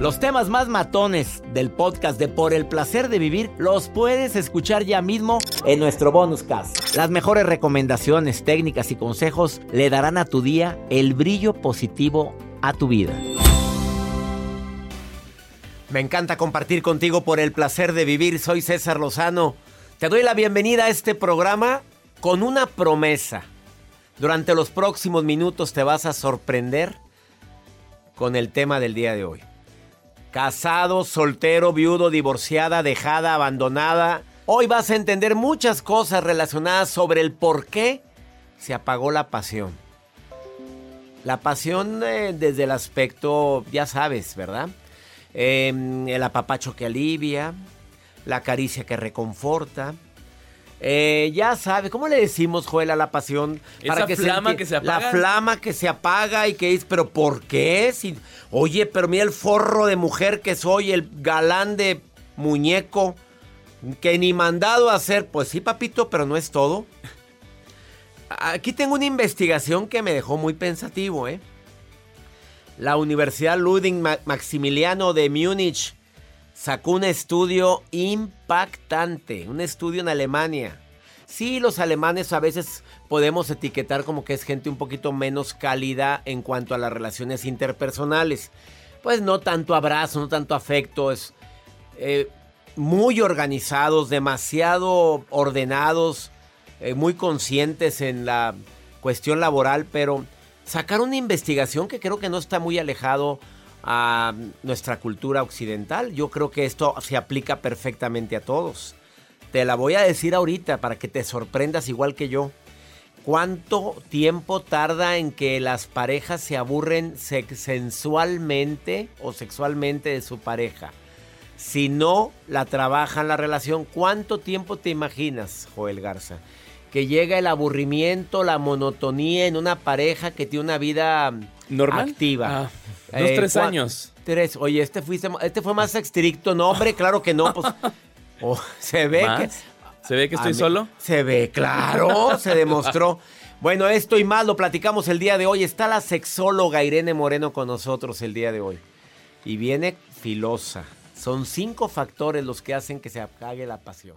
Los temas más matones del podcast de Por el placer de vivir los puedes escuchar ya mismo en nuestro bonus cast. Las mejores recomendaciones, técnicas y consejos le darán a tu día el brillo positivo a tu vida. Me encanta compartir contigo por el placer de vivir. Soy César Lozano. Te doy la bienvenida a este programa con una promesa. Durante los próximos minutos te vas a sorprender con el tema del día de hoy. Casado, soltero, viudo, divorciada, dejada, abandonada. Hoy vas a entender muchas cosas relacionadas sobre el por qué se apagó la pasión. La pasión eh, desde el aspecto, ya sabes, ¿verdad? Em, el apapacho que alivia, la caricia que reconforta, eh, ya sabe, ¿cómo le decimos, Joel, a la pasión? Esa flama que se apaga. La flama que se apaga y que dice, ¿pero por qué? Si, oye, pero mira el forro de mujer que soy, el galán de muñeco, que ni mandado a hacer. Pues sí, papito, pero no es todo. Aquí tengo una investigación que me dejó muy pensativo, ¿eh? La Universidad Ludwig Maximiliano de Múnich sacó un estudio impactante, un estudio en Alemania. Sí, los alemanes a veces podemos etiquetar como que es gente un poquito menos cálida en cuanto a las relaciones interpersonales. Pues no tanto abrazo, no tanto afecto, es eh, muy organizados, demasiado ordenados, eh, muy conscientes en la cuestión laboral, pero sacar una investigación que creo que no está muy alejado a nuestra cultura occidental. Yo creo que esto se aplica perfectamente a todos. Te la voy a decir ahorita para que te sorprendas igual que yo. ¿Cuánto tiempo tarda en que las parejas se aburren sensualmente o sexualmente de su pareja? Si no la trabajan la relación, ¿cuánto tiempo te imaginas, Joel Garza? Que llega el aburrimiento, la monotonía en una pareja que tiene una vida ¿Normal? activa. Ah, dos, Eh, tres cua- años. Tres. Oye, este, fuiste, este fue más estricto. No, hombre, claro que no. Pues, oh, se ve ¿Más? que... ¿Se ve que estoy mí- solo? Se ve, claro, se demostró. Bueno, esto y más lo platicamos el día de hoy. Está la sexóloga Irene Moreno con nosotros el día de hoy. Y viene filosa. Son cinco factores los que hacen que se apague la pasión.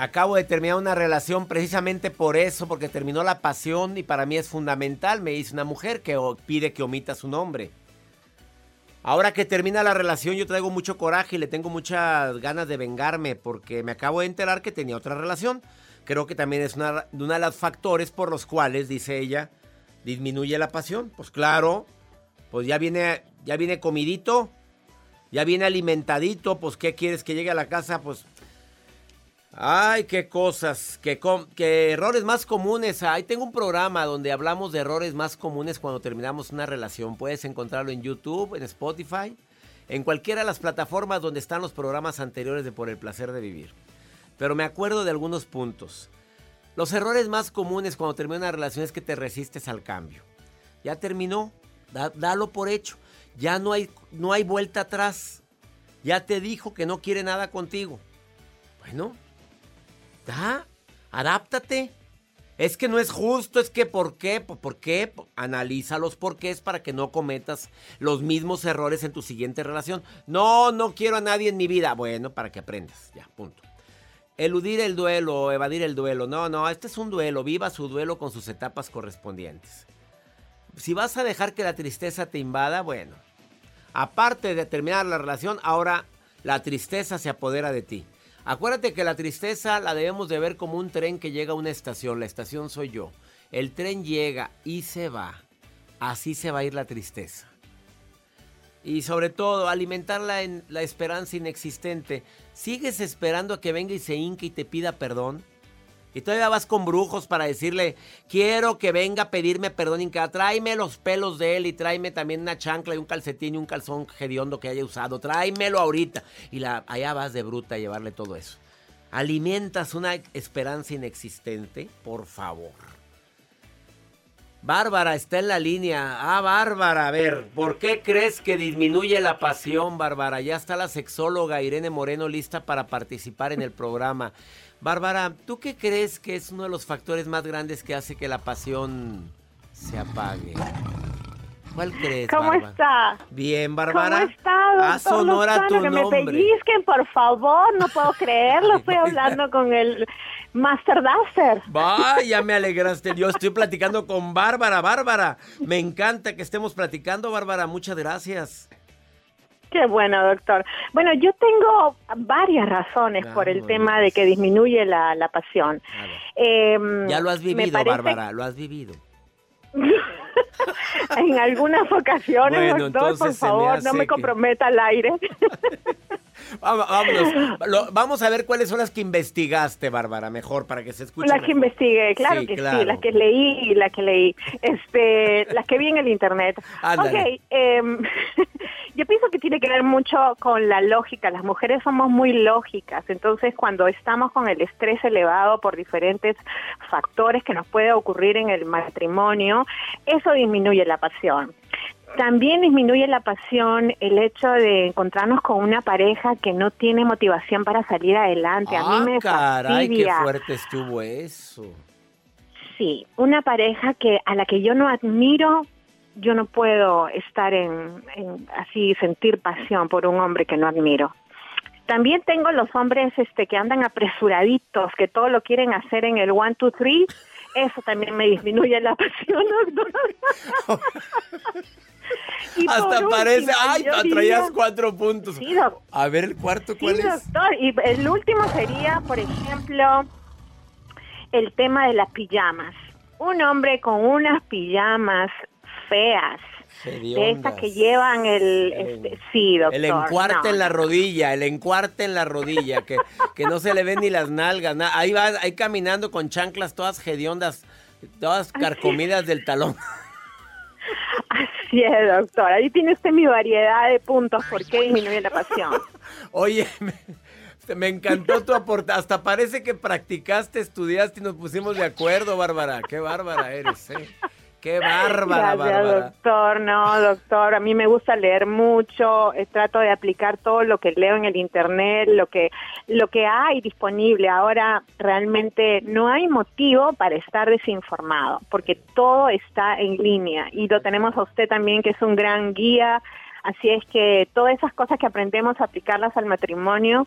Acabo de terminar una relación precisamente por eso, porque terminó la pasión y para mí es fundamental. Me dice una mujer que pide que omita su nombre. Ahora que termina la relación yo traigo mucho coraje y le tengo muchas ganas de vengarme porque me acabo de enterar que tenía otra relación. Creo que también es una, uno de los factores por los cuales, dice ella, disminuye la pasión. Pues claro, pues ya viene, ya viene comidito, ya viene alimentadito, pues ¿qué quieres que llegue a la casa? Pues, ay, qué cosas, qué, errores más comunes. Ahí tengo un programa donde hablamos de errores más comunes cuando terminamos una relación. Puedes encontrarlo en YouTube, en Spotify. en cualquiera de las plataformas donde están los programas anteriores de Por el placer de vivir. Pero me acuerdo de algunos puntos. Los errores más comunes cuando termina una relación es que te resistes al cambio. Ya terminó, dalo por hecho. Ya no hay, no hay vuelta atrás. Ya te dijo que no quiere nada contigo. Bueno, ya, adáptate. Es que no es justo, es que ¿por qué? ¿Por qué? Analiza los porqués para que no cometas los mismos errores en tu siguiente relación. No, no quiero a nadie en mi vida. Bueno, para que aprendas. Ya, punto. Eludir el duelo, evadir el duelo. No, no, este es un duelo. Viva su duelo con sus etapas correspondientes. Si vas a dejar que la tristeza te invada, bueno. Aparte de terminar la relación, ahora la tristeza se apodera de ti. Acuérdate que la tristeza la debemos de ver como un tren que llega a una estación. La estación soy yo. El tren llega y se va. Así se va a ir la tristeza. Y sobre todo, alimentarla en la esperanza inexistente. ¿Sigues esperando a que venga y se hinque y te pida perdón? Y todavía vas con brujos para decirle, quiero que venga a pedirme perdón, Inca, tráeme los pelos de él y tráeme también una chancla y un calcetín y un calzón hediondo que haya usado, tráemelo ahorita. Y la, allá vas de bruta a llevarle todo eso. Alimentas una esperanza inexistente, por favor. Bárbara está en la línea. Ah, Bárbara, a ver, ¿por qué crees que disminuye la pasión, Bárbara? Ya está la sexóloga Irene Moreno lista para participar en el programa. Bárbara, ¿tú qué crees que es uno de los factores más grandes que hace que la pasión se apague? ¿Cuál crees, ¿Cómo está? Bien, Bárbara. ¿Cómo está? A Sonora tu que nombre. me pellizquen, por favor. No puedo creerlo. Estoy hablando con el Master Duster. Vaya, me alegraste. Yo estoy platicando con Bárbara. Bárbara, me encanta que estemos platicando, Bárbara. Muchas gracias. Qué bueno, doctor. Bueno, yo tengo varias razones por el tema de que disminuye la, la pasión. Em, ya lo has vivido, Bárbara, lo has vivido. En algunas ocasiones, doctor, por favor, no me comprometa al aire. Vámonos. vamos a ver cuáles son las que investigaste, Bárbara, mejor para que se escuche. Las que investigué, claro que sí, las que leí, las que leí, este, las que vi en el internet. Ok, em, yo pienso que tiene que ver mucho con la lógica. Las mujeres somos muy lógicas, entonces cuando estamos con el estrés elevado por diferentes factores que nos puede ocurrir en el matrimonio, eso disminuye la pasión. También disminuye la pasión el hecho de encontrarnos con una pareja que no tiene motivación para salir adelante. a mí ah, me caray, qué fuerte estuvo eso. Sí, una pareja que a la que yo no admiro, yo no puedo estar en, así sentir pasión por un hombre que no admiro. También tengo los hombres este que andan apresuraditos, que todo lo quieren hacer en el one, two, three. Eso también me disminuye la pasión, doctor. Hasta parece, ay, traías cuatro puntos. A ver el cuarto, ¿cuál sí, doctor. Y el último sería, por ejemplo, el tema de las pijamas. Un hombre con unas pijamas feas, de estas que llevan el, este, sí, doctor. El encuarte en la rodilla, el encuarte en la rodilla, que, que no se le ven ni las nalgas. Ahí va, ahí caminando con chanclas todas hediondas, todas carcomidas del talón. Así es, doctor. Ahí tiene usted mi variedad de puntos por qué disminuye la pasión. Oye, me, encantó tu aporte. Hasta parece que practicaste, estudiaste y nos pusimos de acuerdo, Bárbara. Qué bárbara eres, ¿eh? Qué bárbara, Bárbara. doctor. No, doctor, a mí me gusta leer mucho, eh, trato de aplicar todo lo que leo en el internet, lo que lo que hay disponible. Ahora realmente no hay motivo para estar desinformado, porque todo está en línea y lo tenemos a usted también que es un gran guía Así es que todas esas cosas que aprendemos a aplicarlas al matrimonio.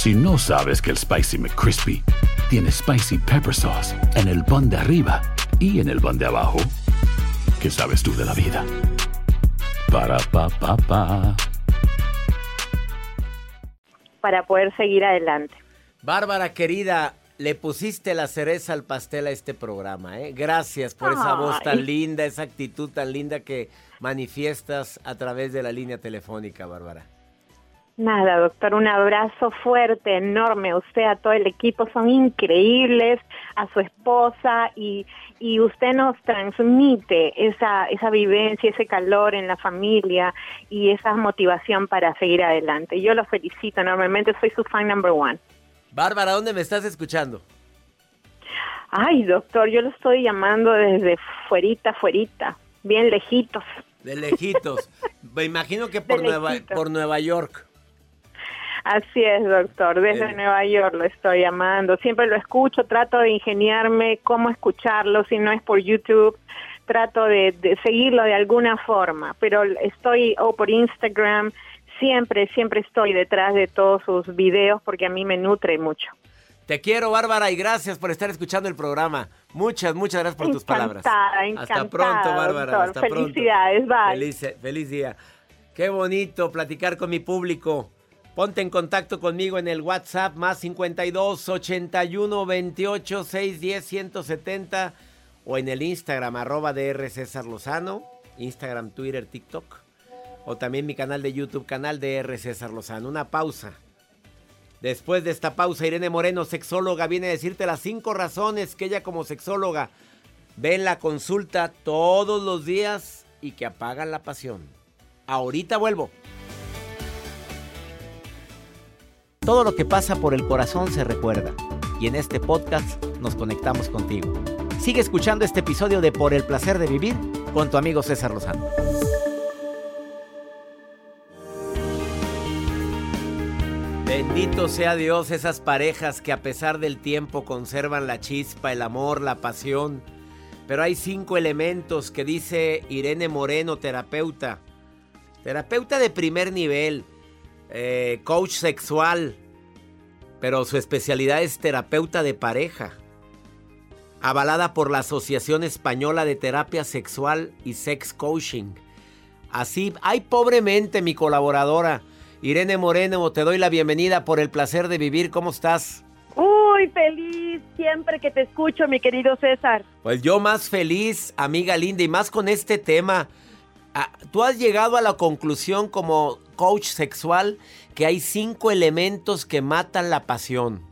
Si no sabes que el Spicy McCrispy tiene Spicy Pepper Sauce en el pan de arriba y en el pan de abajo, ¿qué sabes tú de la vida? Para pa pa pa. Para poder seguir adelante. Bárbara querida, le pusiste la cereza al pastel a este programa, ¿eh? Gracias por esa voz tan linda, esa actitud tan linda que manifiestas a través de la línea telefónica, Bárbara. Nada, doctor, un abrazo fuerte, enorme. Usted, a todo el equipo, son increíbles, a su esposa y, y usted nos transmite esa, esa vivencia, ese calor en la familia y esa motivación para seguir adelante. Yo lo felicito enormemente, soy su fan number one. Bárbara, ¿dónde me estás escuchando? Ay, doctor, yo lo estoy llamando desde fuerita, fuerita, bien lejitos. De lejitos. Me imagino que por, Nueva, por Nueva York. Así es, doctor. Desde Nueva York lo estoy llamando. Siempre lo escucho, trato de ingeniarme cómo escucharlo, si no es por YouTube, trato de, de seguirlo de alguna forma, pero estoy o por Instagram, siempre, siempre estoy detrás de todos sus videos porque a mí me nutre mucho. Te quiero, Bárbara, y gracias por estar escuchando el programa. Muchas, muchas gracias por tus palabras. Encantada, Hasta pronto, Bárbara. Hasta Felicidades, bye. Feliz, feliz día. Qué bonito platicar con mi público. Ponte en contacto conmigo en el WhatsApp más 52 81 28 610 170 o en el Instagram arroba DR César Lozano, Instagram, Twitter, TikTok o también mi canal de YouTube, canal DR César Lozano. Una pausa. Después de esta pausa, Irene Moreno, sexóloga, viene a decirte las cinco razones que ella como sexóloga ve en la consulta todos los días y que apagan la pasión. Ahorita vuelvo. Todo lo que pasa por el corazón se recuerda y en este podcast nos conectamos contigo. Sigue escuchando este episodio de Por el placer de vivir con tu amigo César Lozano. Bendito sea Dios esas parejas que a pesar del tiempo conservan la chispa, el amor, la pasión. Pero hay cinco elementos que dice Irene Moreno, terapeuta. Terapeuta de primer nivel, eh, coach sexual, pero su especialidad es terapeuta de pareja. Avalada por la Asociación Española de Terapia Sexual y Sex Coaching. Así, ay pobremente mi colaboradora Irene Moreno, te doy la bienvenida por el placer de vivir. ¿Cómo estás? Uy, feliz siempre que te escucho, mi querido César. Pues yo más feliz, amiga linda, y más con este tema. Ah, Tú has llegado a la conclusión como coach sexual que hay cinco elementos que matan la pasión.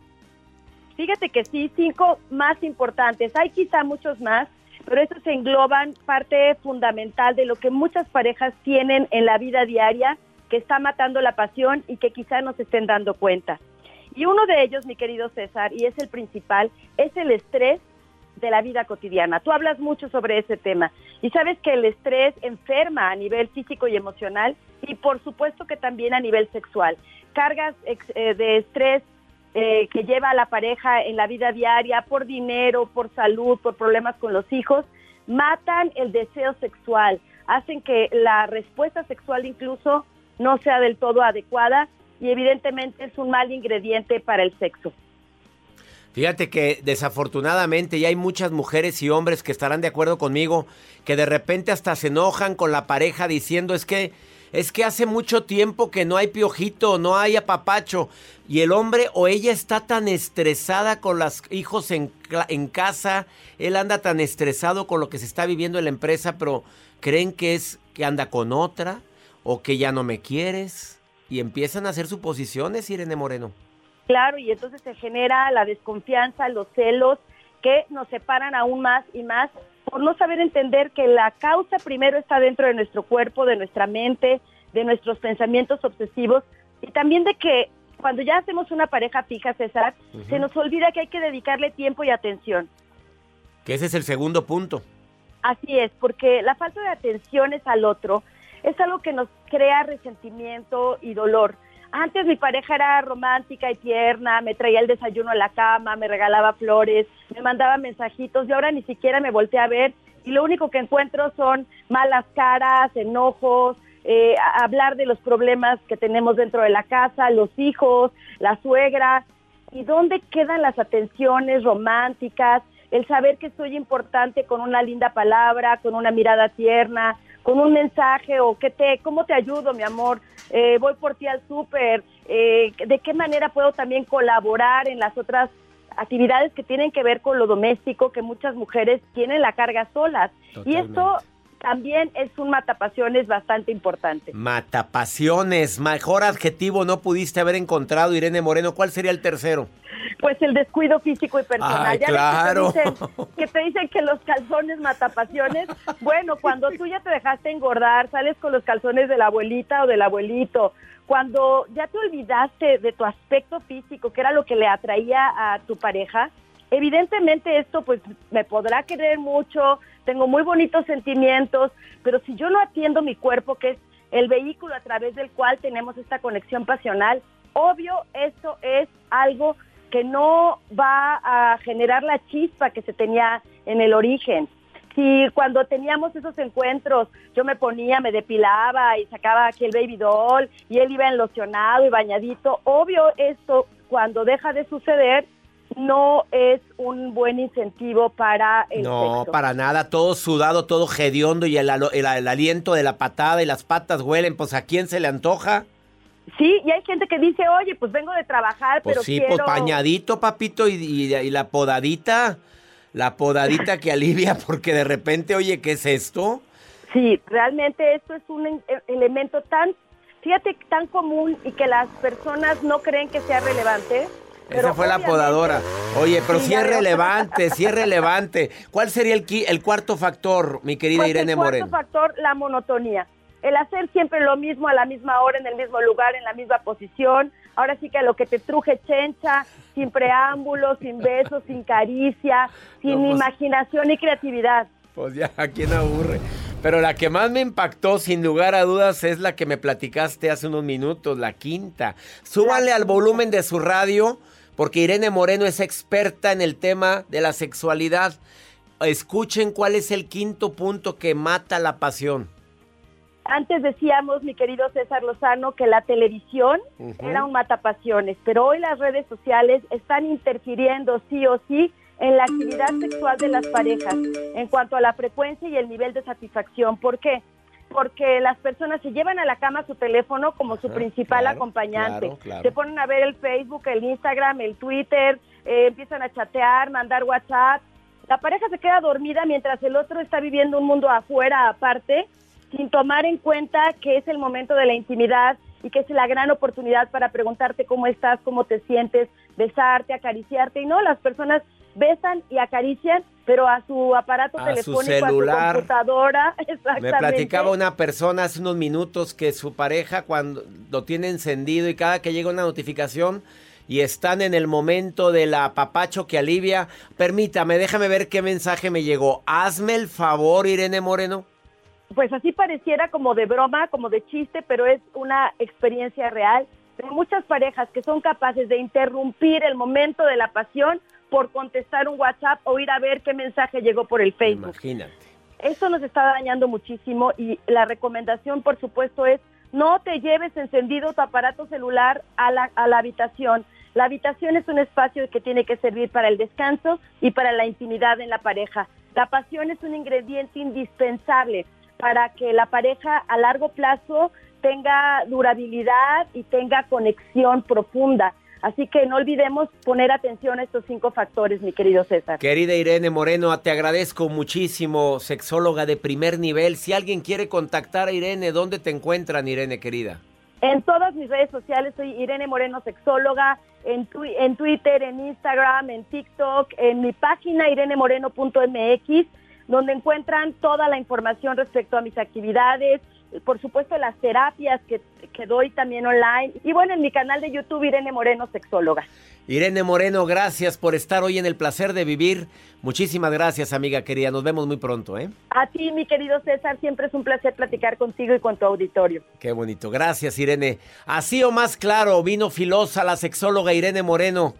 Fíjate que sí, cinco más importantes. Hay quizá muchos más, pero estos engloban parte fundamental de lo que muchas parejas tienen en la vida diaria que está matando la pasión y que quizá no se estén dando cuenta. Y uno de ellos, mi querido César, y es el principal, es el estrés de la vida cotidiana. Tú hablas mucho sobre ese tema y sabes que el estrés enferma a nivel físico y emocional y por supuesto que también a nivel sexual. Cargas eh, de estrés eh, que lleva a la pareja en la vida diaria por dinero, por salud, por problemas con los hijos, matan el deseo sexual, hacen que la respuesta sexual incluso no sea del todo adecuada y evidentemente es un mal ingrediente para el sexo. Fíjate que desafortunadamente ya hay muchas mujeres y hombres que estarán de acuerdo conmigo que de repente hasta se enojan con la pareja diciendo es que es que hace mucho tiempo que no hay piojito, no hay apapacho y el hombre o ella está tan estresada con los hijos en, en casa, él anda tan estresado con lo que se está viviendo en la empresa, pero creen que es que anda con otra o que ya no me quieres y empiezan a hacer suposiciones, Irene Moreno. Claro, y entonces se genera la desconfianza, los celos que nos separan aún más y más por no saber entender que la causa primero está dentro de nuestro cuerpo, de nuestra mente, de nuestros pensamientos obsesivos y también de que cuando ya hacemos una pareja fija, César, se nos olvida que hay que dedicarle tiempo y atención. Que ese es el segundo punto. Así es, porque la falta de atención es al otro es algo que nos crea resentimiento y dolor. Antes mi pareja era romántica y tierna, me traía el desayuno a la cama, me regalaba flores, me mandaba mensajitos y ahora ni siquiera me volteé a ver y lo único que encuentro son malas caras, enojos, eh, hablar de los problemas que tenemos dentro de la casa, los hijos, la suegra. ¿Y dónde quedan las atenciones románticas? El saber que soy importante con una linda palabra, con una mirada tierna, con un mensaje o ¿qué te, cómo te ayudo, mi amor, eh, voy por ti al súper, eh, de qué manera puedo también colaborar en las otras actividades que tienen que ver con lo doméstico, que muchas mujeres tienen la carga solas. Y esto también es un matapasiones bastante importante. Matapasiones, mejor adjetivo no pudiste haber encontrado, Irene Moreno. ¿Cuál sería el tercero? Pues el descuido físico y personal. ya claro. Que te, dicen, que te dicen que los calzones matapasiones. Bueno, cuando tú ya te dejaste engordar, sales con los calzones de la abuelita o del abuelito. Cuando ya te olvidaste de tu aspecto físico, que era lo que le atraía a tu pareja, evidentemente esto pues me podrá querer mucho, tengo muy bonitos sentimientos, pero si yo no atiendo mi cuerpo, que es el vehículo a través del cual tenemos esta conexión pasional, obvio esto es algo que no va a generar la chispa que se tenía en el origen. Si cuando teníamos esos encuentros yo me ponía, me depilaba y sacaba aquí el baby doll y él iba enlocionado y bañadito, obvio esto cuando deja de suceder no es un buen incentivo para el No, para nada, todo sudado, todo hediondo y el, aliento de la patada y las patas huelen, pues ¿a quién se le antoja? Sí, y hay gente que dice, oye, pues vengo de trabajar, pues pero sí, pues pañadito, papito, y, la podadita, la podadita que alivia, porque de repente, oye, ¿qué es esto? Sí, realmente esto es un e, elemento tan, fíjate, tan común y que las personas no creen que sea relevante esa fue la podadora. Oye, pero si es relevante, si es relevante. ¿Cuál sería el, el cuarto factor, mi querida pues Irene Moreno? El cuarto factor, la monotonía. El hacer siempre lo mismo a la misma hora, en el mismo lugar, en la misma posición. Ahora sí que a lo que te truje chencha, sin preámbulos, sin besos, sin caricia, sin pues imaginación y creatividad. Pues ya, ¿a quién aburre? Pero la que más me impactó, sin lugar a dudas, es la que me platicaste hace unos minutos, la quinta. Súbale al volumen de su radio porque Irene Moreno es experta en el tema de la sexualidad. Escuchen cuál es el quinto punto que mata la pasión. Antes decíamos, mi querido César Lozano, que la televisión era un matapasiones, pero hoy las redes sociales están interfiriendo sí o sí en la actividad sexual de las parejas en cuanto a la frecuencia y el nivel de satisfacción. ¿Por qué? Porque las personas se llevan a la cama su teléfono como su principal acompañante. Se ponen a ver el Facebook, el Instagram, el Twitter, eh, empiezan a chatear, mandar WhatsApp. La pareja se queda dormida mientras el otro está viviendo un mundo afuera aparte, sin tomar en cuenta que es el momento de la intimidad y que es la gran oportunidad para preguntarte cómo estás, cómo te sientes, besarte, acariciarte. Y no, las personas besan y acarician, pero a su aparato telefónico, celular. a su computadora. Me platicaba una persona hace unos minutos que su pareja cuando lo tiene encendido y cada que llega una notificación y están en el momento del apapacho que alivia, permítame, déjame ver qué mensaje me llegó. Hazme el favor, Irene Moreno. Pues así pareciera como de broma, como de chiste, pero es una experiencia real de muchas parejas que son capaces de interrumpir el momento de la pasión por contestar un WhatsApp o ir a ver qué mensaje llegó por el Facebook. Imagínate. Eso nos está dañando muchísimo y la recomendación, por supuesto, es no te lleves encendido tu aparato celular a la, a la habitación. La habitación es un espacio que tiene que servir para el descanso y para la intimidad en la pareja. La pasión es un ingrediente indispensable para que la pareja a largo plazo tenga durabilidad y tenga conexión profunda. Así que no olvidemos poner atención a estos cinco factores, mi querido César. Querida Irene Moreno, te agradezco muchísimo, sexóloga de primer nivel. Si alguien quiere contactar a Irene, ¿dónde te encuentran, Irene, querida? En todas mis redes sociales soy Irene Moreno, sexóloga, en, en Twitter, en Instagram, en TikTok, en mi página irenemoreno.mx, donde encuentran toda la información respecto a mis actividades, por supuesto las terapias que, que, doy también online y bueno, en mi canal de YouTube Irene Moreno, sexóloga. Irene Moreno, gracias por estar hoy en el placer de vivir. Muchísimas gracias, amiga querida. Nos vemos muy pronto, ¿eh? A ti, mi querido César, siempre es un placer platicar contigo y con tu auditorio. Qué bonito. Gracias, Irene. Así o más claro, vino filosa la sexóloga Irene Moreno.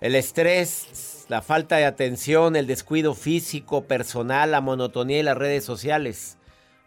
El estrés, la falta de atención, el descuido físico, personal, la monotonía y las redes sociales